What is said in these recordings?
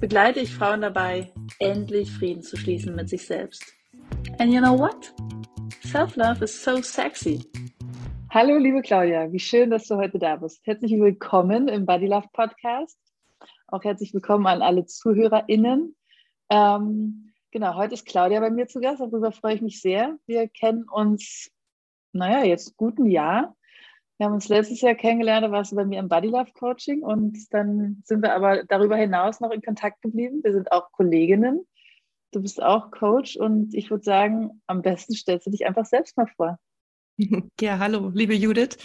begleite ich Frauen dabei, endlich Frieden zu schließen mit sich selbst. And you know what? Self-love is so sexy. Hallo, liebe Claudia, wie schön, dass du heute da bist. Herzlich willkommen im Body Love Podcast. Auch herzlich willkommen an alle ZuhörerInnen. Ähm, genau, heute ist Claudia bei mir zu Gast, darüber freue ich mich sehr. Wir kennen uns, naja, jetzt guten Jahr. Wir haben uns letztes Jahr kennengelernt, da warst du bei mir im Body Love Coaching und dann sind wir aber darüber hinaus noch in Kontakt geblieben. Wir sind auch Kolleginnen. Du bist auch Coach und ich würde sagen, am besten stellst du dich einfach selbst mal vor. Ja, hallo, liebe Judith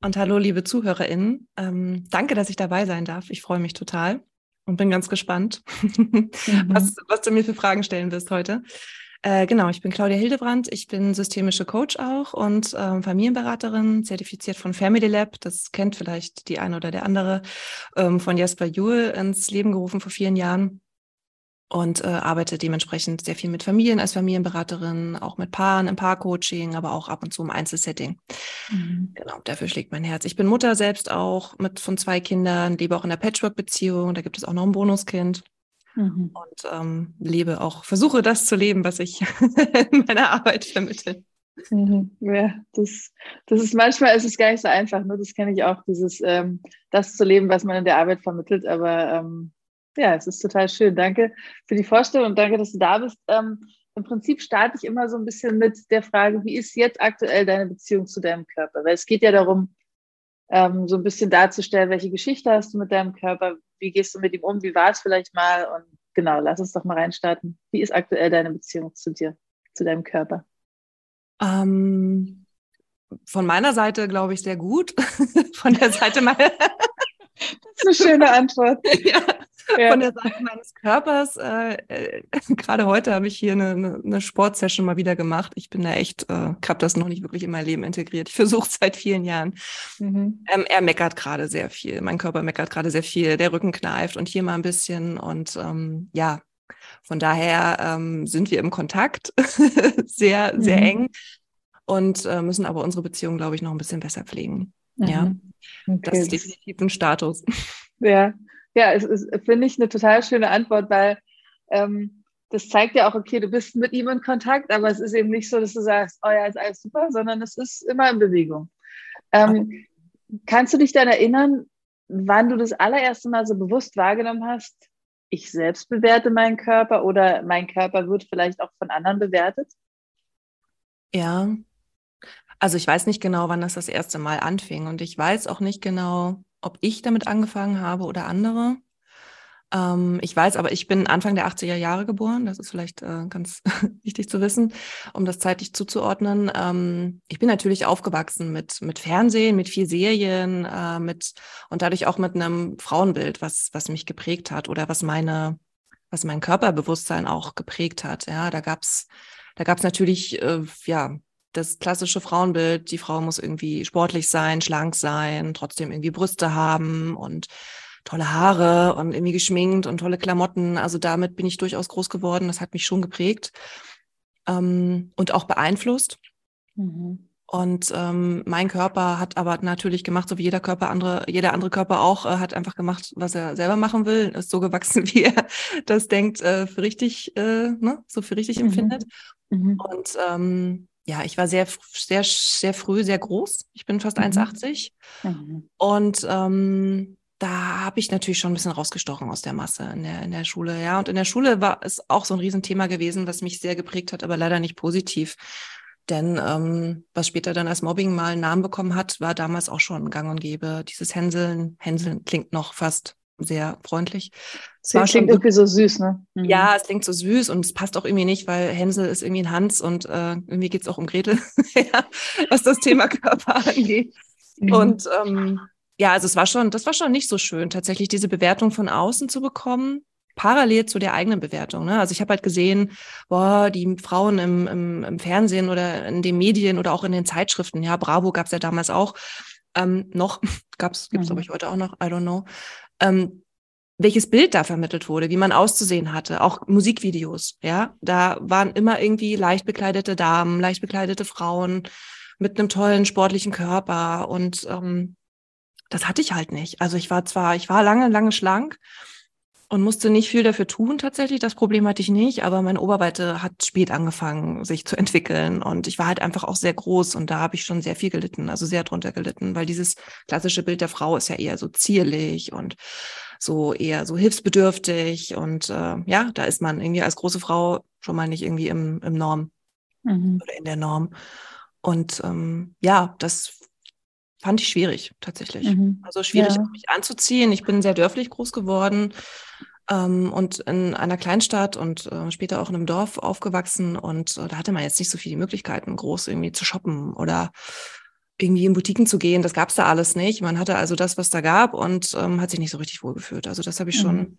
und hallo, liebe ZuhörerInnen. Ähm, danke, dass ich dabei sein darf. Ich freue mich total und bin ganz gespannt, mhm. was, was du mir für Fragen stellen wirst heute. Äh, genau, ich bin Claudia Hildebrand. Ich bin systemische Coach auch und ähm, Familienberaterin, zertifiziert von Family Lab. Das kennt vielleicht die eine oder der andere ähm, von Jasper Juhl ins Leben gerufen vor vielen Jahren und äh, arbeite dementsprechend sehr viel mit Familien als Familienberaterin, auch mit Paaren im Paarcoaching, aber auch ab und zu im Einzelsetting. Mhm. Genau, dafür schlägt mein Herz. Ich bin Mutter selbst auch mit von zwei Kindern, lebe auch in einer Patchwork-Beziehung. Da gibt es auch noch ein Bonuskind mhm. und ähm, lebe auch, versuche das zu leben, was ich in meiner Arbeit vermittle. Mhm. Ja, das, das ist manchmal ist es gar nicht so einfach. Ne? Das kenne ich auch, dieses ähm, das zu leben, was man in der Arbeit vermittelt. Aber ähm, ja, es ist total schön. Danke für die Vorstellung und danke, dass du da bist. Ähm, Im Prinzip starte ich immer so ein bisschen mit der Frage, wie ist jetzt aktuell deine Beziehung zu deinem Körper? Weil es geht ja darum, ähm, so ein bisschen darzustellen, welche Geschichte hast du mit deinem Körper, wie gehst du mit ihm um, wie war es vielleicht mal und genau, lass uns doch mal reinstarten. Wie ist aktuell deine Beziehung zu dir, zu deinem Körper? Ähm, von meiner Seite glaube ich sehr gut. von der Seite meiner. das ist eine schöne Antwort. ja ja. von der Seite meines Körpers. Äh, äh, Gerade heute habe ich hier eine, eine, Sportsession mal wieder gemacht. Ich bin da echt, äh, habe das noch nicht wirklich in mein Leben integriert. Ich versuche seit vielen Jahren. Mhm. Ähm, er meckert gerade sehr viel. Mein Körper meckert gerade sehr viel. Der Rücken kneift und hier mal ein bisschen. Und ähm, ja, von daher ähm, sind wir im Kontakt, sehr, sehr mhm. eng und äh, müssen aber unsere Beziehung, glaube ich, noch ein bisschen besser pflegen. Mhm. Ja, okay. das ist definitiv ein Status. Ja, ja, es ist, finde ich, eine total schöne Antwort, weil ähm, das zeigt ja auch, okay, du bist mit ihm in Kontakt, aber es ist eben nicht so, dass du sagst, oh ja, ist alles super, sondern es ist immer in Bewegung. Ähm, kannst du dich dann erinnern, wann du das allererste Mal so bewusst wahrgenommen hast, ich selbst bewerte meinen Körper oder mein Körper wird vielleicht auch von anderen bewertet? Ja, also ich weiß nicht genau, wann das das erste Mal anfing und ich weiß auch nicht genau, ob ich damit angefangen habe oder andere. Ähm, ich weiß, aber ich bin Anfang der 80er Jahre geboren. Das ist vielleicht äh, ganz wichtig zu wissen, um das zeitlich zuzuordnen. Ähm, ich bin natürlich aufgewachsen mit, mit Fernsehen, mit vier Serien, äh, mit und dadurch auch mit einem Frauenbild, was, was mich geprägt hat oder was meine, was mein Körperbewusstsein auch geprägt hat. Ja, da gab's da gab's natürlich, äh, ja, das klassische Frauenbild, die Frau muss irgendwie sportlich sein, schlank sein, trotzdem irgendwie Brüste haben und tolle Haare und irgendwie geschminkt und tolle Klamotten. Also damit bin ich durchaus groß geworden. Das hat mich schon geprägt ähm, und auch beeinflusst. Mhm. Und ähm, mein Körper hat aber natürlich gemacht, so wie jeder Körper andere, jeder andere Körper auch, äh, hat einfach gemacht, was er selber machen will, ist so gewachsen, wie er das denkt, äh, für richtig, äh, ne, so für richtig mhm. empfindet. Mhm. Und ähm, ja, ich war sehr, sehr, sehr früh sehr groß. Ich bin fast mhm. 1,80. Mhm. Und ähm, da habe ich natürlich schon ein bisschen rausgestochen aus der Masse in der, in der Schule. Ja, und in der Schule war es auch so ein Riesenthema gewesen, was mich sehr geprägt hat, aber leider nicht positiv. Denn ähm, was später dann als Mobbing mal einen Namen bekommen hat, war damals auch schon gang und gäbe. Dieses Hänseln, Hänseln klingt noch fast sehr freundlich. Es war klingt irgendwie so süß, ne? Mhm. Ja, es klingt so süß und es passt auch irgendwie nicht, weil Hänsel ist irgendwie ein Hans und äh, irgendwie geht es auch um Gretel, ja, was das Thema Körper angeht. Mhm. Und ähm, ja, also es war schon, das war schon nicht so schön, tatsächlich diese Bewertung von außen zu bekommen. parallel zu der eigenen Bewertung. Ne? Also ich habe halt gesehen, boah, die Frauen im, im, im, Fernsehen oder in den Medien oder auch in den Zeitschriften, ja, Bravo gab es ja damals auch, ähm, noch, gab's, gibt's mhm. glaube ich heute auch noch, I don't know, ähm, welches Bild da vermittelt wurde, wie man auszusehen hatte, auch Musikvideos, ja, da waren immer irgendwie leicht bekleidete Damen, leicht bekleidete Frauen mit einem tollen sportlichen Körper und ähm, das hatte ich halt nicht. Also ich war zwar, ich war lange, lange schlank und musste nicht viel dafür tun tatsächlich. Das Problem hatte ich nicht, aber meine Oberweite hat spät angefangen, sich zu entwickeln und ich war halt einfach auch sehr groß und da habe ich schon sehr viel gelitten, also sehr drunter gelitten, weil dieses klassische Bild der Frau ist ja eher so zierlich und so eher so hilfsbedürftig und äh, ja, da ist man irgendwie als große Frau schon mal nicht irgendwie im, im Norm mhm. oder in der Norm. Und ähm, ja, das fand ich schwierig tatsächlich. Mhm. Also schwierig, ja. mich anzuziehen. Ich bin sehr dörflich groß geworden ähm, und in einer Kleinstadt und äh, später auch in einem Dorf aufgewachsen. Und äh, da hatte man jetzt nicht so viele Möglichkeiten, groß irgendwie zu shoppen oder irgendwie in Boutiquen zu gehen. Das gab es da alles nicht. Man hatte also das, was da gab und ähm, hat sich nicht so richtig wohlgefühlt. Also das habe ich mhm. schon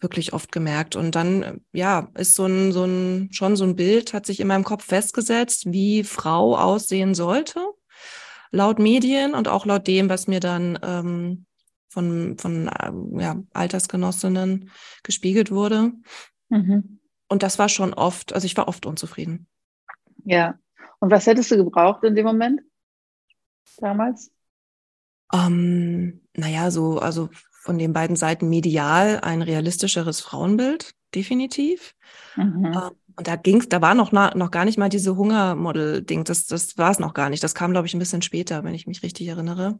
wirklich oft gemerkt. Und dann, ja, ist so ein, so ein, schon so ein Bild, hat sich in meinem Kopf festgesetzt, wie Frau aussehen sollte laut Medien und auch laut dem, was mir dann ähm, von, von ähm, ja, Altersgenossinnen gespiegelt wurde. Mhm. Und das war schon oft, also ich war oft unzufrieden. Ja. Und was hättest du gebraucht in dem Moment? Damals? Ähm, naja, so, also von den beiden Seiten medial ein realistischeres Frauenbild, definitiv. Mhm. Ähm, und da ging's, da war noch, noch gar nicht mal diese Hungermodel-Ding. Das, das war es noch gar nicht. Das kam, glaube ich, ein bisschen später, wenn ich mich richtig erinnere.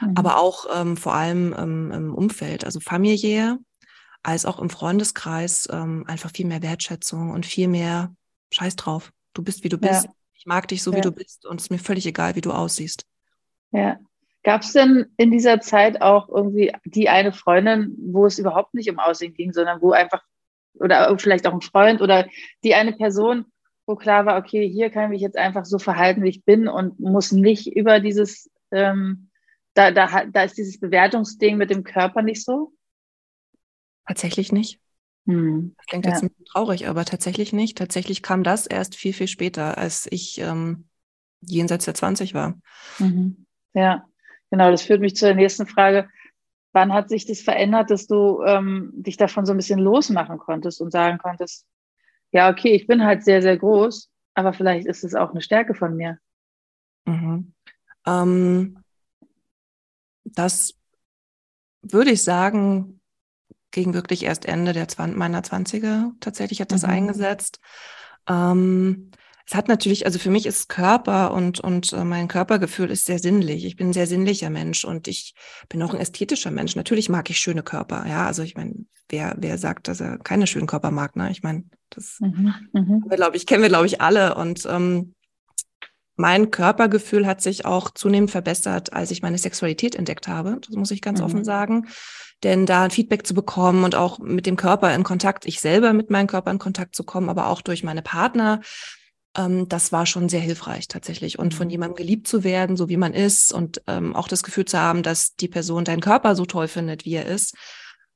Mhm. Aber auch ähm, vor allem ähm, im Umfeld, also familiär, als auch im Freundeskreis, ähm, einfach viel mehr Wertschätzung und viel mehr Scheiß drauf. Du bist, wie du bist. Ja. Ich mag dich so, ja. wie du bist. Und es ist mir völlig egal, wie du aussiehst. Ja. Gab es denn in dieser Zeit auch irgendwie die eine Freundin, wo es überhaupt nicht um Aussehen ging, sondern wo einfach oder vielleicht auch ein Freund oder die eine Person, wo klar war, okay, hier kann ich mich jetzt einfach so verhalten, wie ich bin und muss nicht über dieses, ähm, da, da, da ist dieses Bewertungsding mit dem Körper nicht so? Tatsächlich nicht. Hm. Das klingt ja. jetzt ein bisschen traurig, aber tatsächlich nicht. Tatsächlich kam das erst viel, viel später, als ich ähm, jenseits der 20 war. Mhm. Ja, genau. Das führt mich zur nächsten Frage. Wann hat sich das verändert, dass du ähm, dich davon so ein bisschen losmachen konntest und sagen konntest, ja, okay, ich bin halt sehr, sehr groß, aber vielleicht ist es auch eine Stärke von mir. Mhm. Ähm, das würde ich sagen, ging wirklich erst Ende der Zwan meiner 20er. Tatsächlich hat das mhm. eingesetzt. Ähm, es hat natürlich, also für mich ist Körper und, und äh, mein Körpergefühl ist sehr sinnlich. Ich bin ein sehr sinnlicher Mensch und ich bin auch ein ästhetischer Mensch. Natürlich mag ich schöne Körper, ja. Also ich meine, wer, wer sagt, dass er keine schönen Körper mag, ne? Ich meine, das mhm, mhm. glaube ich, kennen wir, glaube ich, alle. Und ähm, mein Körpergefühl hat sich auch zunehmend verbessert, als ich meine Sexualität entdeckt habe. Das muss ich ganz mhm. offen sagen. Denn da ein Feedback zu bekommen und auch mit dem Körper in Kontakt, ich selber mit meinem Körper in Kontakt zu kommen, aber auch durch meine Partner, ähm, das war schon sehr hilfreich tatsächlich. Und von mhm. jemandem geliebt zu werden, so wie man ist und ähm, auch das Gefühl zu haben, dass die Person deinen Körper so toll findet, wie er ist,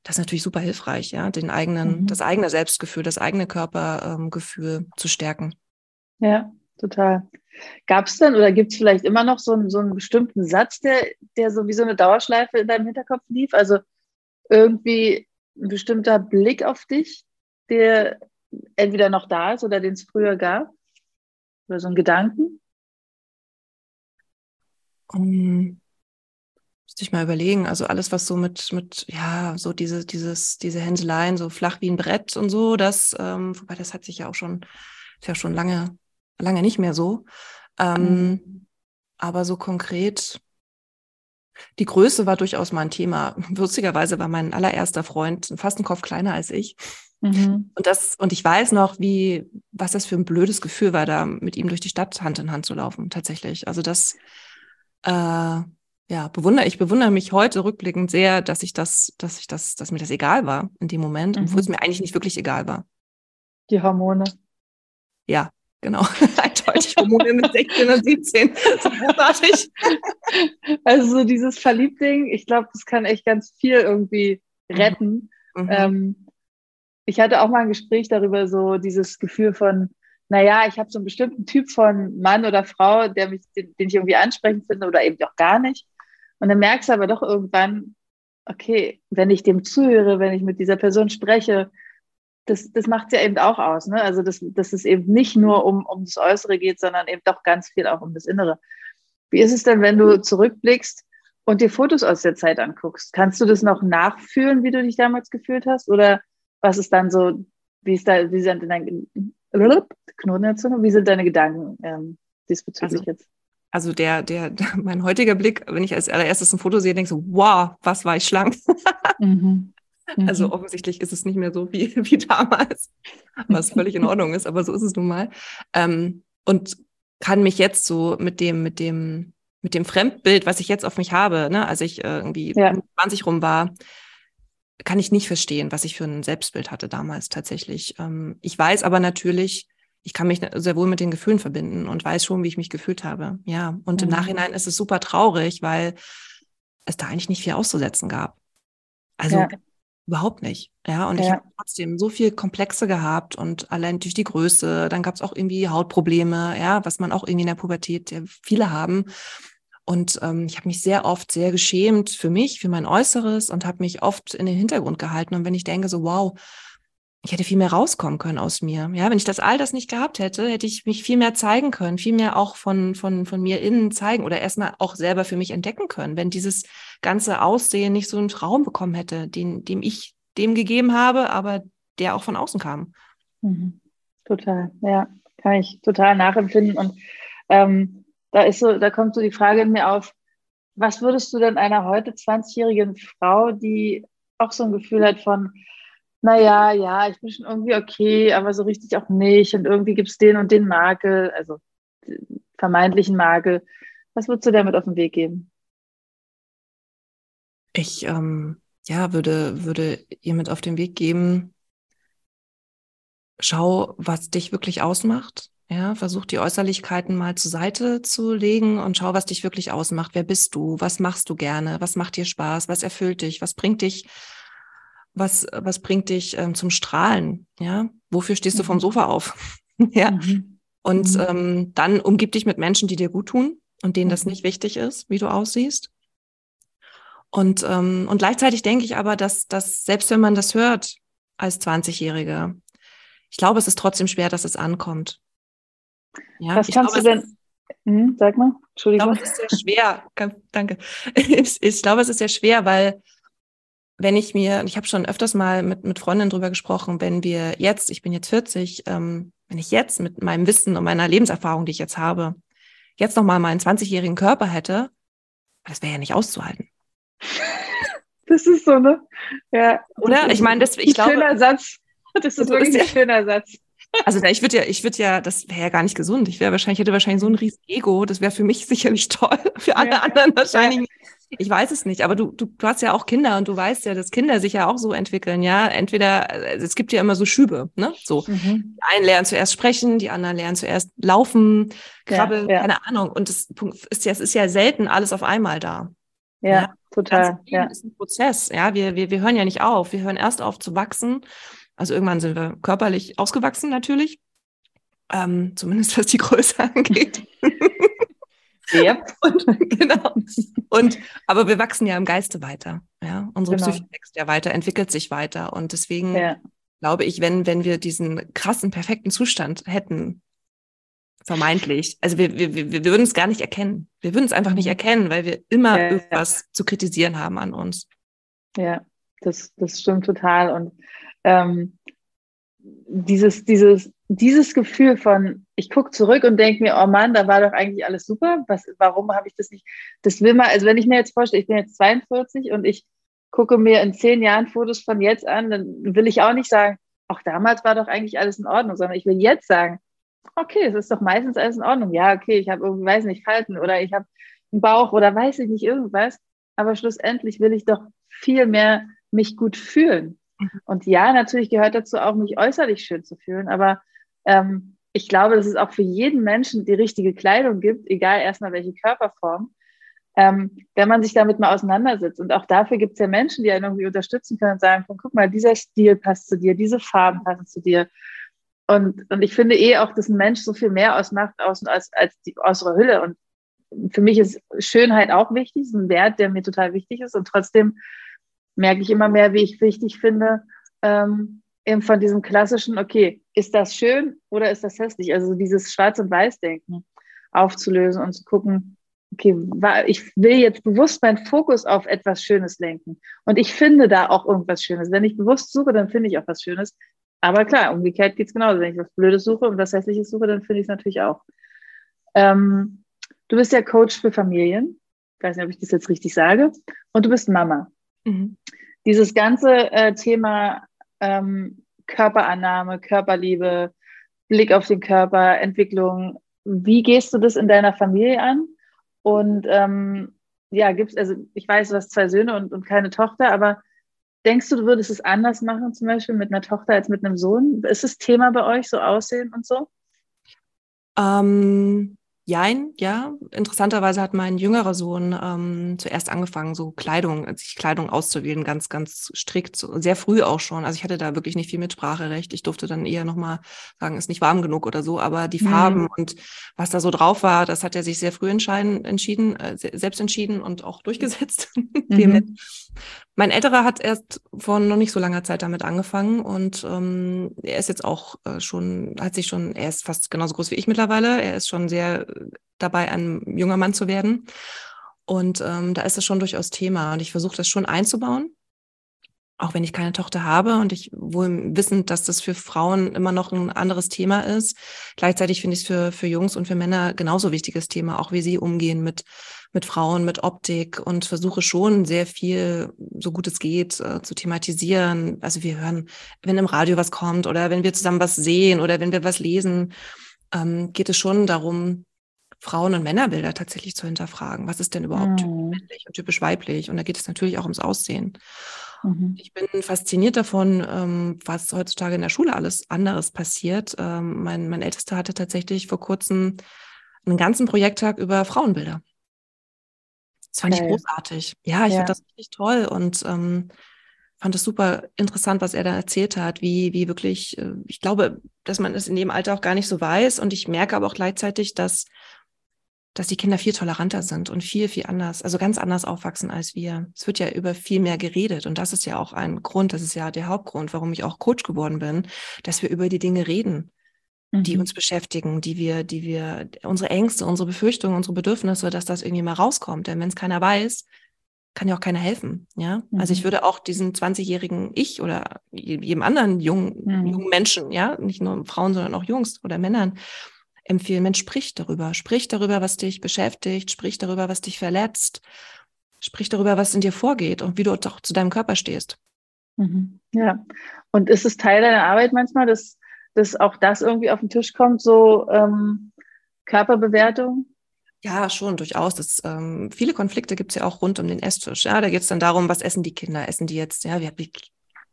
das ist natürlich super hilfreich, ja, den eigenen, mhm. das eigene Selbstgefühl, das eigene Körpergefühl ähm, zu stärken. Ja, total. Gab es denn oder gibt es vielleicht immer noch so einen, so einen bestimmten Satz, der, der so wie so eine Dauerschleife in deinem Hinterkopf lief? Also irgendwie ein bestimmter Blick auf dich, der entweder noch da ist oder den es früher gab? Oder so ein Gedanken? Um, müsste ich mal überlegen. Also alles, was so mit, mit, ja, so diese, dieses, diese Hänseleien, so flach wie ein Brett und so, das, ähm, wobei das hat sich ja auch schon, ist ja schon lange, lange nicht mehr so. Ähm, mhm. Aber so konkret, die Größe war durchaus mal ein Thema. Witzigerweise war mein allererster Freund fast einen Kopf kleiner als ich. Mhm. Und das, und ich weiß noch, wie, was das für ein blödes Gefühl war, da mit ihm durch die Stadt Hand in Hand zu laufen, tatsächlich. Also das, äh, ja, bewundere, ich bewundere mich heute rückblickend sehr, dass ich das, dass ich das, dass mir das egal war in dem Moment, mhm. obwohl es mir eigentlich nicht wirklich egal war. Die Hormone. Ja, genau. Eindeutig Hormone mit 16 und 17. So großartig. Also so dieses Verliebtding, ich glaube, das kann echt ganz viel irgendwie retten. Mhm. Ähm, ich hatte auch mal ein Gespräch darüber, so dieses Gefühl von, naja, ich habe so einen bestimmten Typ von Mann oder Frau, der mich, den, den ich irgendwie ansprechend finde oder eben auch gar nicht. Und dann merkst du aber doch irgendwann, okay, wenn ich dem zuhöre, wenn ich mit dieser Person spreche, das, das macht es ja eben auch aus. Ne? Also, dass, dass es eben nicht nur um, um das Äußere geht, sondern eben doch ganz viel auch um das Innere. Wie ist es denn, wenn du zurückblickst und dir Fotos aus der Zeit anguckst? Kannst du das noch nachfühlen, wie du dich damals gefühlt hast? Oder was ist dann so, wie ist da, wie sind deine Knoten wie sind deine Gedanken ähm, diesbezüglich also, jetzt? Also der, der, mein heutiger Blick, wenn ich als allererstes ein Foto sehe, denke ich so, wow, was war ich schlank. mhm. Also mhm. offensichtlich ist es nicht mehr so wie, wie damals, was völlig in Ordnung ist, aber so ist es nun mal. Ähm, und kann mich jetzt so mit dem, mit dem, mit dem Fremdbild, was ich jetzt auf mich habe, ne, als ich äh, irgendwie ja. 20 rum war, kann ich nicht verstehen, was ich für ein Selbstbild hatte damals tatsächlich. Ähm, ich weiß aber natürlich, ich kann mich sehr wohl mit den Gefühlen verbinden und weiß schon, wie ich mich gefühlt habe. Ja, und mhm. im Nachhinein ist es super traurig, weil es da eigentlich nicht viel auszusetzen gab. Also ja. überhaupt nicht. Ja, und ja. ich habe trotzdem so viel Komplexe gehabt und allein durch die Größe, dann gab es auch irgendwie Hautprobleme, ja, was man auch irgendwie in der Pubertät ja, viele haben. Und ähm, ich habe mich sehr oft sehr geschämt für mich, für mein Äußeres und habe mich oft in den Hintergrund gehalten. Und wenn ich denke, so, wow, ich hätte viel mehr rauskommen können aus mir. Ja, wenn ich das all das nicht gehabt hätte, hätte ich mich viel mehr zeigen können, viel mehr auch von, von, von mir innen zeigen oder erstmal auch selber für mich entdecken können, wenn dieses ganze Aussehen nicht so einen Raum bekommen hätte, den, dem ich dem gegeben habe, aber der auch von außen kam. Mhm. Total, ja, kann ich total nachempfinden. Und ähm, da ist so, da kommt so die Frage in mir auf, was würdest du denn einer heute 20-jährigen Frau, die auch so ein Gefühl hat von, naja, ja, ich bin schon irgendwie okay, aber so richtig auch nicht und irgendwie gibt es den und den Makel, also vermeintlichen Makel. Was würdest du damit auf den Weg geben? Ich ähm, ja, würde, würde ihr mit auf den Weg geben, schau, was dich wirklich ausmacht. Ja, versuch die Äußerlichkeiten mal zur Seite zu legen und schau, was dich wirklich ausmacht. Wer bist du? Was machst du gerne? Was macht dir Spaß? Was erfüllt dich? Was bringt dich? Was, was bringt dich ähm, zum Strahlen? Ja, wofür stehst du vom mhm. Sofa auf? ja. Mhm. Und mhm. Ähm, dann umgib dich mit Menschen, die dir gut tun und denen das mhm. nicht wichtig ist, wie du aussiehst. Und, ähm, und gleichzeitig denke ich aber, dass, dass selbst wenn man das hört als 20-Jährige, ich glaube, es ist trotzdem schwer, dass es ankommt. Ja, Was kannst glaube, du denn? Hm, sag mal, Entschuldigung. Ich glaube, es ist sehr schwer. Danke. Ich, ich glaube, es ist sehr schwer, weil wenn ich mir, ich habe schon öfters mal mit, mit Freundinnen drüber gesprochen, wenn wir jetzt, ich bin jetzt 40, ähm, wenn ich jetzt mit meinem Wissen und meiner Lebenserfahrung, die ich jetzt habe, jetzt nochmal meinen 20-jährigen Körper hätte, das wäre ja nicht auszuhalten. Das ist so, ne? Ja. Oder? Ich meine, das, ich glaube. Schöner Satz. Das ist wirklich ein schöner Satz. Also ich würde ja, ich würde ja, das wäre ja gar nicht gesund. Ich wäre wahrscheinlich, hätte wahrscheinlich so ein riesen Ego. Das wäre für mich sicherlich toll. Für alle ja. anderen wahrscheinlich. Ich weiß es nicht, aber du, du, du hast ja auch Kinder und du weißt ja, dass Kinder sich ja auch so entwickeln, ja. Entweder, also es gibt ja immer so Schübe, ne? So. Mhm. Die einen lernen zuerst sprechen, die anderen lernen zuerst laufen, krabbeln, ja, ja. keine Ahnung. Und das ist ja, es ist ja selten alles auf einmal da. Ja, ja? total. Ja. ist ein Prozess, ja. Wir, wir, wir hören ja nicht auf. Wir hören erst auf zu wachsen also irgendwann sind wir körperlich ausgewachsen natürlich, ähm, zumindest was die Größe angeht. Ja. Und, genau. Und, aber wir wachsen ja im Geiste weiter. Ja? Unsere genau. Psyche wächst ja weiter, entwickelt sich weiter. Und deswegen ja. glaube ich, wenn, wenn wir diesen krassen, perfekten Zustand hätten, vermeintlich, also wir, wir, wir würden es gar nicht erkennen. Wir würden es einfach nicht mhm. erkennen, weil wir immer ja, irgendwas zu kritisieren haben an uns. Ja, das, das stimmt total. Und ähm, dieses, dieses, dieses Gefühl von, ich gucke zurück und denke mir, oh Mann, da war doch eigentlich alles super. Was, warum habe ich das nicht? Das will man, also wenn ich mir jetzt vorstelle, ich bin jetzt 42 und ich gucke mir in zehn Jahren Fotos von jetzt an, dann will ich auch nicht sagen, auch damals war doch eigentlich alles in Ordnung, sondern ich will jetzt sagen, okay, es ist doch meistens alles in Ordnung. Ja, okay, ich habe irgendwie, weiß nicht, Falten oder ich habe einen Bauch oder weiß ich nicht, irgendwas. Aber schlussendlich will ich doch viel mehr mich gut fühlen. Und ja, natürlich gehört dazu auch, mich äußerlich schön zu fühlen, aber ähm, ich glaube, dass es auch für jeden Menschen die richtige Kleidung gibt, egal erstmal welche Körperform, ähm, wenn man sich damit mal auseinandersetzt. Und auch dafür gibt es ja Menschen, die einen irgendwie unterstützen können und sagen, guck mal, dieser Stil passt zu dir, diese Farben passen zu dir. Und, und ich finde eh auch, dass ein Mensch so viel mehr ausmacht außen als, als die äußere Hülle. Und für mich ist Schönheit auch wichtig, ist ein Wert, der mir total wichtig ist. Und trotzdem merke ich immer mehr, wie ich wichtig finde, ähm, eben von diesem klassischen, okay, ist das schön oder ist das hässlich? Also dieses Schwarz- und Weiß-Denken aufzulösen und zu gucken, okay, ich will jetzt bewusst meinen Fokus auf etwas Schönes lenken. Und ich finde da auch irgendwas Schönes. Wenn ich bewusst suche, dann finde ich auch was Schönes. Aber klar, umgekehrt geht es genauso. Wenn ich was Blödes suche und was Hässliches suche, dann finde ich es natürlich auch. Ähm, du bist ja Coach für Familien. Ich weiß nicht, ob ich das jetzt richtig sage. Und du bist Mama. Mhm. Dieses ganze äh, Thema ähm, Körperannahme, Körperliebe, Blick auf den Körper, Entwicklung. Wie gehst du das in deiner Familie an? Und ähm, ja, gibt's, also ich weiß, du hast zwei Söhne und, und keine Tochter, aber denkst du, du würdest es anders machen, zum Beispiel mit einer Tochter als mit einem Sohn? Ist das Thema bei euch, so Aussehen und so? Ähm, Jein, ja. Interessanterweise hat mein jüngerer Sohn ähm, zuerst angefangen, so Kleidung, sich Kleidung auszuwählen, ganz, ganz strikt, so, sehr früh auch schon. Also ich hatte da wirklich nicht viel Mitspracherecht. Ich durfte dann eher nochmal sagen, ist nicht warm genug oder so. Aber die Farben mhm. und was da so drauf war, das hat er sich sehr früh entscheiden, entschieden, äh, selbst entschieden und auch durchgesetzt. Mhm. Mein älterer hat erst vor noch nicht so langer Zeit damit angefangen und ähm, er ist jetzt auch äh, schon, hat sich schon, er ist fast genauso groß wie ich mittlerweile. Er ist schon sehr äh, dabei, ein junger Mann zu werden. Und ähm, da ist es schon durchaus Thema. Und ich versuche das schon einzubauen auch wenn ich keine Tochter habe und ich wohl wissend, dass das für Frauen immer noch ein anderes Thema ist. Gleichzeitig finde ich es für, für Jungs und für Männer genauso wichtiges Thema, auch wie sie umgehen mit, mit Frauen, mit Optik und versuche schon sehr viel, so gut es geht, äh, zu thematisieren. Also wir hören, wenn im Radio was kommt oder wenn wir zusammen was sehen oder wenn wir was lesen, ähm, geht es schon darum, Frauen- und Männerbilder tatsächlich zu hinterfragen. Was ist denn überhaupt mhm. männlich und typisch weiblich? Und da geht es natürlich auch ums Aussehen. Mhm. Ich bin fasziniert davon, ähm, was heutzutage in der Schule alles anderes passiert. Ähm, mein, mein Ältester hatte tatsächlich vor kurzem einen ganzen Projekttag über Frauenbilder. Das fand okay. ich großartig. Ja, ich ja. fand das richtig toll und ähm, fand es super interessant, was er da erzählt hat, wie, wie wirklich, äh, ich glaube, dass man es in dem Alter auch gar nicht so weiß. Und ich merke aber auch gleichzeitig, dass dass die Kinder viel toleranter sind und viel, viel anders, also ganz anders aufwachsen als wir. Es wird ja über viel mehr geredet und das ist ja auch ein Grund, das ist ja der Hauptgrund, warum ich auch Coach geworden bin, dass wir über die Dinge reden, mhm. die uns beschäftigen, die wir, die wir, unsere Ängste, unsere Befürchtungen, unsere Bedürfnisse, dass das irgendwie mal rauskommt. Denn wenn es keiner weiß, kann ja auch keiner helfen. Ja, mhm. also ich mhm. würde auch diesen 20-jährigen Ich oder jedem anderen jungen, mhm. jungen Menschen, ja, nicht nur Frauen, sondern auch Jungs oder Männern, empfehlen, Mensch, sprich darüber. Sprich darüber, was dich beschäftigt, sprich darüber, was dich verletzt, sprich darüber, was in dir vorgeht und wie du auch zu deinem Körper stehst. Mhm. Ja, und ist es Teil deiner Arbeit manchmal, dass, dass auch das irgendwie auf den Tisch kommt, so ähm, Körperbewertung? Ja, schon, durchaus. Das, ähm, viele Konflikte gibt es ja auch rund um den Esstisch. Ja, da geht es dann darum, was essen die Kinder? Essen die jetzt, ja, wie, wie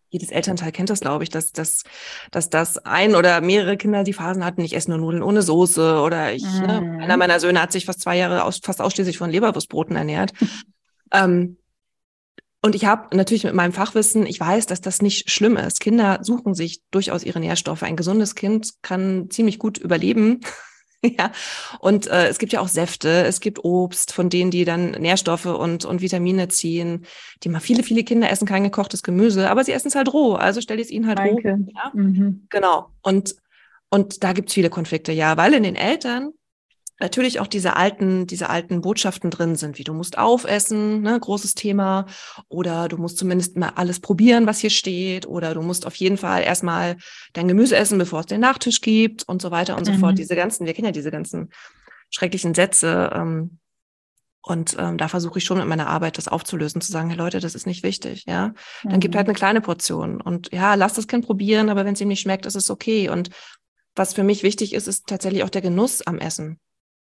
jedes Elternteil kennt das, glaube ich, dass, dass, dass das ein oder mehrere Kinder die Phasen hatten, ich esse nur Nudeln ohne Soße oder ich, ne, mhm. ne, einer meiner Söhne hat sich fast zwei Jahre aus, fast ausschließlich von Leberwurstbroten ernährt. ähm, und ich habe natürlich mit meinem Fachwissen, ich weiß, dass das nicht schlimm ist. Kinder suchen sich durchaus ihre Nährstoffe. Ein gesundes Kind kann ziemlich gut überleben ja, und äh, es gibt ja auch Säfte, es gibt Obst, von denen die dann Nährstoffe und, und Vitamine ziehen. Die mal viele, viele Kinder essen kein gekochtes Gemüse, aber sie essen es halt roh. Also stell es ihnen halt Danke. roh. Ja? Mhm. Genau. Und, und da gibt es viele Konflikte, ja, weil in den Eltern natürlich auch diese alten, diese alten Botschaften drin sind, wie du musst aufessen, ne, großes Thema, oder du musst zumindest mal alles probieren, was hier steht, oder du musst auf jeden Fall erstmal dein Gemüse essen, bevor es den Nachtisch gibt und so weiter und so fort. Mhm. Diese ganzen, wir kennen ja diese ganzen schrecklichen Sätze. Ähm, und ähm, da versuche ich schon mit meiner Arbeit das aufzulösen, zu sagen, hey Leute, das ist nicht wichtig, ja. Dann mhm. gibt halt eine kleine Portion. Und ja, lass das Kind probieren, aber wenn es ihm nicht schmeckt, ist es okay. Und was für mich wichtig ist, ist tatsächlich auch der Genuss am Essen.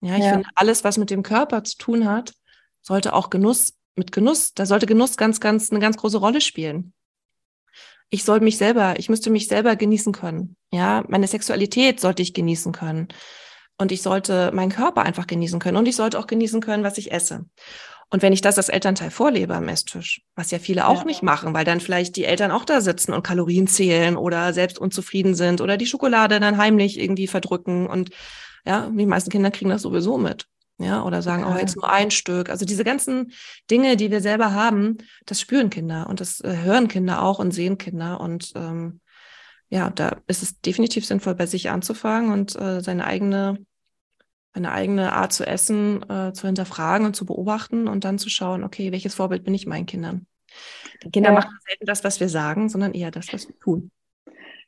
Ja, ich ja. finde, alles, was mit dem Körper zu tun hat, sollte auch Genuss, mit Genuss, da sollte Genuss ganz, ganz, eine ganz große Rolle spielen. Ich soll mich selber, ich müsste mich selber genießen können. Ja, meine Sexualität sollte ich genießen können. Und ich sollte meinen Körper einfach genießen können. Und ich sollte auch genießen können, was ich esse. Und wenn ich das als Elternteil vorlebe am Esstisch, was ja viele auch ja. nicht machen, weil dann vielleicht die Eltern auch da sitzen und Kalorien zählen oder selbst unzufrieden sind oder die Schokolade dann heimlich irgendwie verdrücken und ja, die meisten Kinder kriegen das sowieso mit. Ja, oder sagen, ja. oh, jetzt nur ein Stück. Also diese ganzen Dinge, die wir selber haben, das spüren Kinder und das äh, hören Kinder auch und sehen Kinder. Und ähm, ja, da ist es definitiv sinnvoll, bei sich anzufangen und äh, seine eigene eine eigene Art zu essen äh, zu hinterfragen und zu beobachten und dann zu schauen, okay, welches Vorbild bin ich meinen Kindern? Die Kinder ja. machen selten das, was wir sagen, sondern eher das, was wir tun.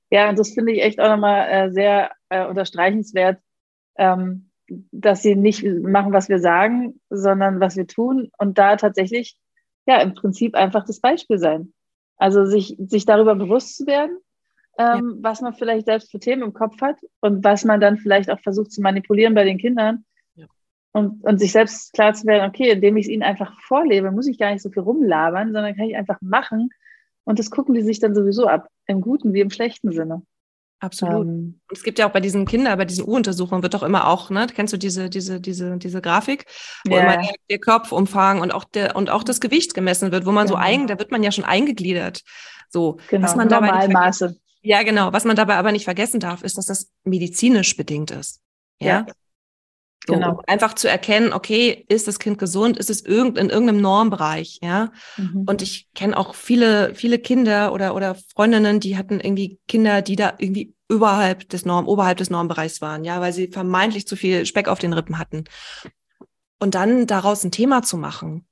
Ja, und das finde ich echt auch nochmal äh, sehr äh, unterstreichenswert, ähm, dass sie nicht machen, was wir sagen, sondern was wir tun und da tatsächlich, ja, im Prinzip einfach das Beispiel sein. Also sich, sich darüber bewusst zu werden, ähm, ja. was man vielleicht selbst für Themen im Kopf hat und was man dann vielleicht auch versucht zu manipulieren bei den Kindern. Ja. Und, und sich selbst klar zu werden, okay, indem ich es ihnen einfach vorlebe, muss ich gar nicht so viel rumlabern, sondern kann ich einfach machen. Und das gucken die sich dann sowieso ab, im guten wie im schlechten Sinne. Absolut. Ähm, und es gibt ja auch bei diesen Kindern, bei diesen U-Untersuchungen wird doch immer auch, ne, kennst du diese, diese, diese, diese Grafik, wo yeah. immer der, der, Kopfumfang und auch der, und auch das Gewicht gemessen wird, wo man genau. so ein, da wird man ja schon eingegliedert. So, genau, was man Normalmaße. Ja, genau. Was man dabei aber nicht vergessen darf, ist, dass das medizinisch bedingt ist. Ja. ja. So, genau. Um einfach zu erkennen, okay, ist das Kind gesund? Ist es irgend, in irgendeinem Normbereich? Ja. Mhm. Und ich kenne auch viele, viele Kinder oder, oder Freundinnen, die hatten irgendwie Kinder, die da irgendwie überhalb des Norm, oberhalb des Normbereichs waren, ja, weil sie vermeintlich zu viel Speck auf den Rippen hatten. Und dann daraus ein Thema zu machen,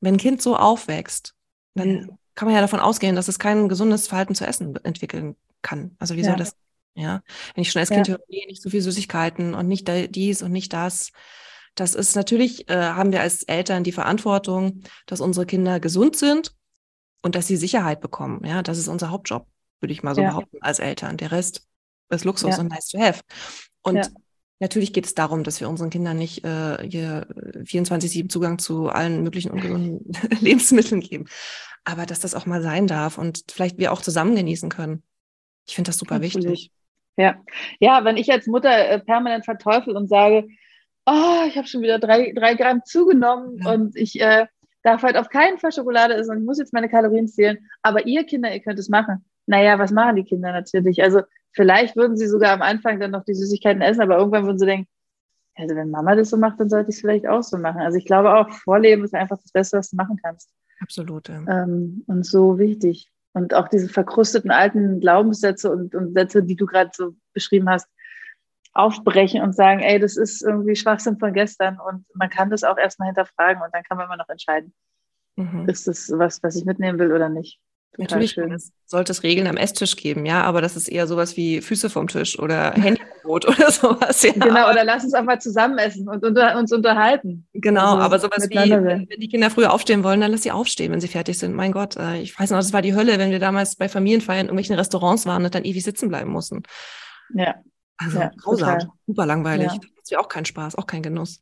wenn ein Kind so aufwächst, dann ja. kann man ja davon ausgehen, dass es kein gesundes Verhalten zu essen entwickeln kann. Also wie ja. soll das, ja, wenn ich schon als Kind ja. höre, nee, nicht so viel Süßigkeiten und nicht dies und nicht das. Das ist natürlich, äh, haben wir als Eltern die Verantwortung, dass unsere Kinder gesund sind und dass sie Sicherheit bekommen. Ja, das ist unser Hauptjob, würde ich mal so ja. behaupten, als Eltern. Der Rest ist Luxus ja. und nice to have. Und natürlich geht es darum, dass wir unseren Kindern nicht äh, hier 24-7 Zugang zu allen möglichen ungesunden Lebensmitteln geben. Aber dass das auch mal sein darf und vielleicht wir auch zusammen genießen können. Ich finde das super Absolut. wichtig. Ja. ja, wenn ich als Mutter äh, permanent verteufel und sage, oh, ich habe schon wieder drei, drei Gramm zugenommen ja. und ich äh, darf halt auf keinen Fall Schokolade essen und ich muss jetzt meine Kalorien zählen, aber ihr Kinder, ihr könnt es machen. Naja, was machen die Kinder natürlich? Also vielleicht würden sie sogar am Anfang dann noch die Süßigkeiten essen, aber irgendwann würden sie denken, also wenn Mama das so macht, dann sollte ich es vielleicht auch so machen. Also ich glaube auch, Vorleben ist einfach das Beste, was du machen kannst. Absolut. Ja. Ähm, und so wichtig und auch diese verkrusteten alten Glaubenssätze und, und Sätze, die du gerade so beschrieben hast, aufbrechen und sagen, ey, das ist irgendwie Schwachsinn von gestern und man kann das auch erstmal hinterfragen und dann kann man immer noch entscheiden, mhm. ist das was, was ich mitnehmen will oder nicht. Natürlich schön. sollte es Regeln am Esstisch geben, ja, aber das ist eher sowas wie Füße vom Tisch oder Handybrot oder sowas. Ja. Genau, oder lass uns auch mal zusammen essen und unter, uns unterhalten. Genau, also aber sowas wie, wenn die Kinder früher aufstehen wollen, dann lass sie aufstehen, wenn sie fertig sind. Mein Gott, äh, ich weiß noch, das war die Hölle, wenn wir damals bei Familienfeiern in irgendwelchen Restaurants waren und dann ewig sitzen bleiben mussten. Ja. Also ja, grausam, total. super langweilig. Ja. Das wäre auch kein Spaß, auch kein Genuss.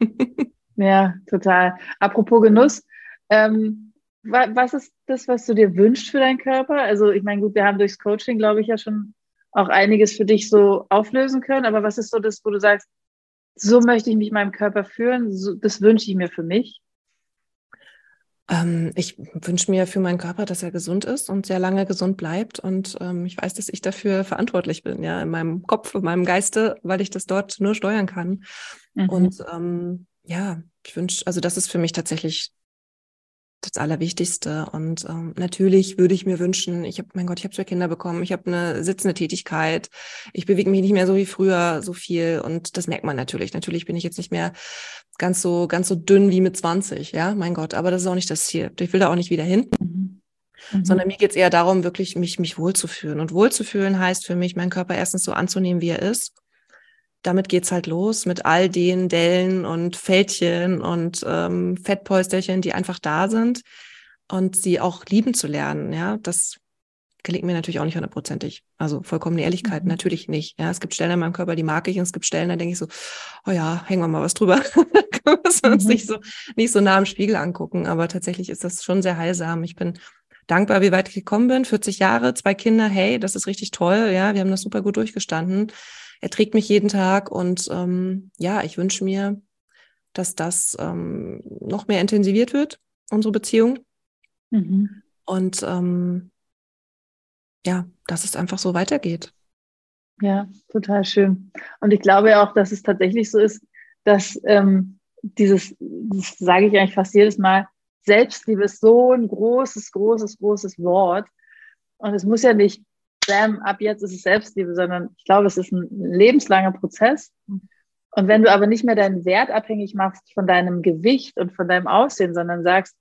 ja, total. Apropos Genuss, ähm, was ist das, was du dir wünschst für deinen Körper? Also ich meine, gut, wir haben durchs Coaching, glaube ich, ja schon auch einiges für dich so auflösen können. Aber was ist so das, wo du sagst, so möchte ich mich meinem Körper führen, so, das wünsche ich mir für mich? Ähm, ich wünsche mir für meinen Körper, dass er gesund ist und sehr lange gesund bleibt. Und ähm, ich weiß, dass ich dafür verantwortlich bin, ja, in meinem Kopf, in meinem Geiste, weil ich das dort nur steuern kann. Mhm. Und ähm, ja, ich wünsche, also das ist für mich tatsächlich das Allerwichtigste. Und ähm, natürlich würde ich mir wünschen, ich habe, mein Gott, ich habe zwei Kinder bekommen, ich habe eine sitzende Tätigkeit, ich bewege mich nicht mehr so wie früher so viel und das merkt man natürlich. Natürlich bin ich jetzt nicht mehr ganz so, ganz so dünn wie mit 20, ja, mein Gott, aber das ist auch nicht das Ziel. Ich will da auch nicht wieder hin. Mhm. Mhm. Sondern mir geht es eher darum, wirklich mich, mich wohlzufühlen. Und wohlzufühlen heißt für mich, meinen Körper erstens so anzunehmen, wie er ist damit geht's halt los mit all den Dellen und Fältchen und ähm, Fettpolsterchen, die einfach da sind und sie auch lieben zu lernen. Ja, das gelingt mir natürlich auch nicht hundertprozentig. Also vollkommene Ehrlichkeit, mhm. natürlich nicht. Ja, es gibt Stellen in meinem Körper, die mag ich und es gibt Stellen, da denke ich so, oh ja, hängen wir mal was drüber. Können wir uns mhm. nicht so, nicht so nah am Spiegel angucken. Aber tatsächlich ist das schon sehr heilsam. Ich bin dankbar, wie weit ich gekommen bin. 40 Jahre, zwei Kinder, hey, das ist richtig toll. Ja, wir haben das super gut durchgestanden er trägt mich jeden Tag und ähm, ja, ich wünsche mir dass das ähm, noch mehr intensiviert wird, unsere Beziehung. Mhm. Und ähm, ja, dass es einfach so weitergeht. Ja, total schön. Und ich glaube auch, dass es tatsächlich so ist, dass ähm, dieses, das sage ich eigentlich fast jedes Mal, Selbstliebe ist so ein großes, großes, großes Wort. Und es muss ja nicht, bam, ab jetzt ist es Selbstliebe, sondern ich glaube, es ist ein lebenslanger Prozess. Und wenn du aber nicht mehr deinen Wert abhängig machst von deinem Gewicht und von deinem Aussehen, sondern sagst,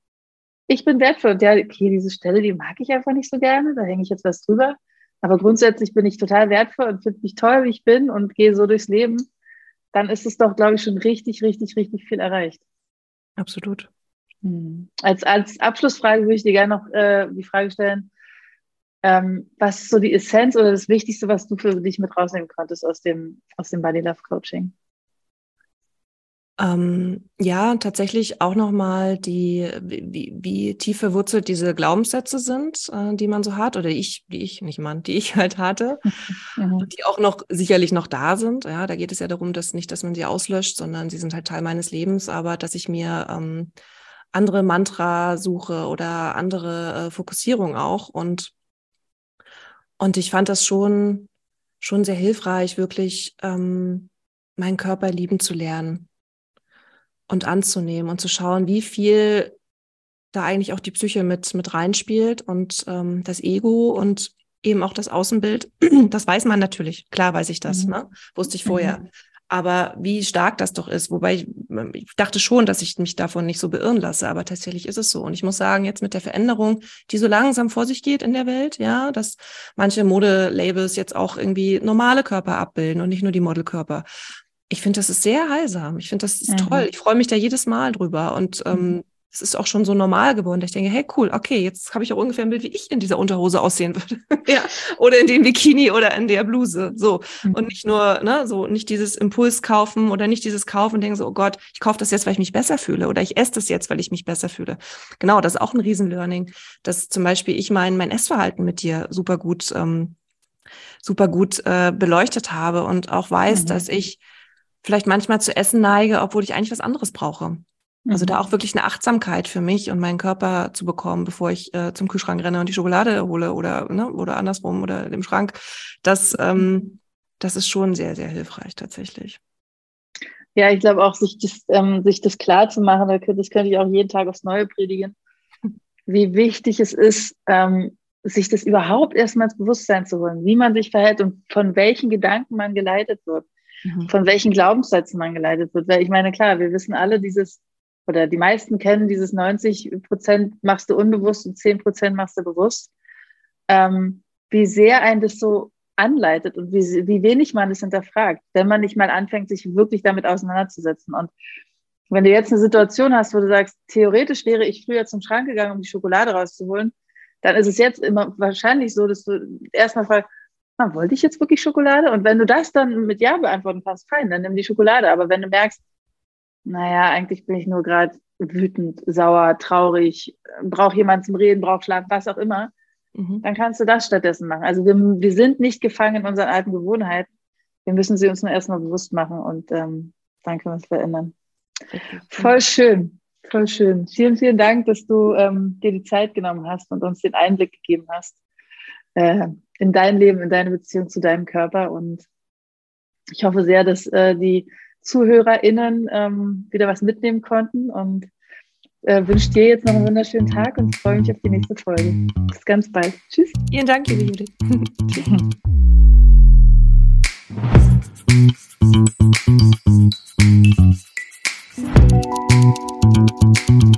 ich bin wertvoll und ja, okay, diese Stelle, die mag ich einfach nicht so gerne, da hänge ich jetzt was drüber. Aber grundsätzlich bin ich total wertvoll und finde mich toll, wie ich bin und gehe so durchs Leben. Dann ist es doch, glaube ich, schon richtig, richtig, richtig viel erreicht. Absolut. Hm. Als, als Abschlussfrage würde ich dir gerne noch äh, die Frage stellen, ähm, was ist so die Essenz oder das Wichtigste, was du für dich mit rausnehmen konntest aus dem, aus dem Body Love Coaching? Ähm, ja, tatsächlich auch nochmal die, wie, wie tief verwurzelt diese Glaubenssätze sind, äh, die man so hat, oder ich, die ich, nicht man, die ich halt hatte, mhm. die auch noch sicherlich noch da sind. Ja, da geht es ja darum, dass nicht, dass man sie auslöscht, sondern sie sind halt Teil meines Lebens, aber dass ich mir ähm, andere Mantra suche oder andere äh, Fokussierung auch. Und, und ich fand das schon, schon sehr hilfreich, wirklich ähm, meinen Körper lieben zu lernen und anzunehmen und zu schauen, wie viel da eigentlich auch die Psyche mit, mit reinspielt und ähm, das Ego und eben auch das Außenbild. Das weiß man natürlich. Klar weiß ich das, mhm. ne? Wusste ich vorher. Mhm. Aber wie stark das doch ist, wobei ich, dachte schon, dass ich mich davon nicht so beirren lasse, aber tatsächlich ist es so. Und ich muss sagen, jetzt mit der Veränderung, die so langsam vor sich geht in der Welt, ja, dass manche Modelabels jetzt auch irgendwie normale Körper abbilden und nicht nur die Modelkörper ich finde, das ist sehr heilsam. Ich finde, das ist mhm. toll. Ich freue mich da jedes Mal drüber. Und ähm, mhm. Es ist auch schon so normal geworden. Ich denke, hey, cool, okay, jetzt habe ich auch ungefähr ein Bild, wie ich in dieser Unterhose aussehen würde. ja. Oder in dem Bikini oder in der Bluse. So. Mhm. Und nicht nur, ne, so nicht dieses Impuls kaufen oder nicht dieses Kaufen und denken so, oh Gott, ich kaufe das jetzt, weil ich mich besser fühle. Oder ich esse das jetzt, weil ich mich besser fühle. Genau, das ist auch ein Riesenlearning, dass zum Beispiel ich mein, mein Essverhalten mit dir super gut, ähm, super gut äh, beleuchtet habe und auch weiß, mhm. dass ich vielleicht manchmal zu essen neige, obwohl ich eigentlich was anderes brauche. Also da mhm. auch wirklich eine Achtsamkeit für mich und meinen Körper zu bekommen, bevor ich äh, zum Kühlschrank renne und die Schokolade hole oder ne, oder andersrum oder im Schrank. Das ähm, das ist schon sehr sehr hilfreich tatsächlich. Ja, ich glaube auch sich das ähm, sich das klar zu machen, das könnte ich auch jeden Tag aufs Neue predigen, wie wichtig es ist, ähm, sich das überhaupt erstmal ins Bewusstsein zu holen, wie man sich verhält und von welchen Gedanken man geleitet wird mhm. von welchen Glaubenssätzen man geleitet wird. Weil ich meine, klar, wir wissen alle dieses, oder die meisten kennen dieses 90 Prozent machst du unbewusst und 10 Prozent machst du bewusst. Ähm, wie sehr ein das so anleitet und wie, wie wenig man das hinterfragt, wenn man nicht mal anfängt, sich wirklich damit auseinanderzusetzen. Und wenn du jetzt eine Situation hast, wo du sagst, theoretisch wäre ich früher zum Schrank gegangen, um die Schokolade rauszuholen, dann ist es jetzt immer wahrscheinlich so, dass du erstmal fragst, ah, wollte ich jetzt wirklich Schokolade? Und wenn du das dann mit Ja beantworten kannst, fein, dann nimm die Schokolade. Aber wenn du merkst, naja, eigentlich bin ich nur gerade wütend, sauer, traurig, brauche jemand zum Reden, brauche Schlaf, was auch immer, mhm. dann kannst du das stattdessen machen. Also wir, wir sind nicht gefangen in unseren alten Gewohnheiten. Wir müssen sie uns nur erstmal bewusst machen und ähm, dann können wir es verändern. Voll schön, voll schön. Vielen, vielen Dank, dass du ähm, dir die Zeit genommen hast und uns den Einblick gegeben hast. Äh, in dein Leben, in deine Beziehung zu deinem Körper. Und ich hoffe sehr, dass äh, die ZuhörerInnen ähm, wieder was mitnehmen konnten und äh, wünsche dir jetzt noch einen wunderschönen Tag und freue mich auf die nächste Folge. Bis ganz bald. Tschüss. Vielen Dank, liebe Judith. Tschüss.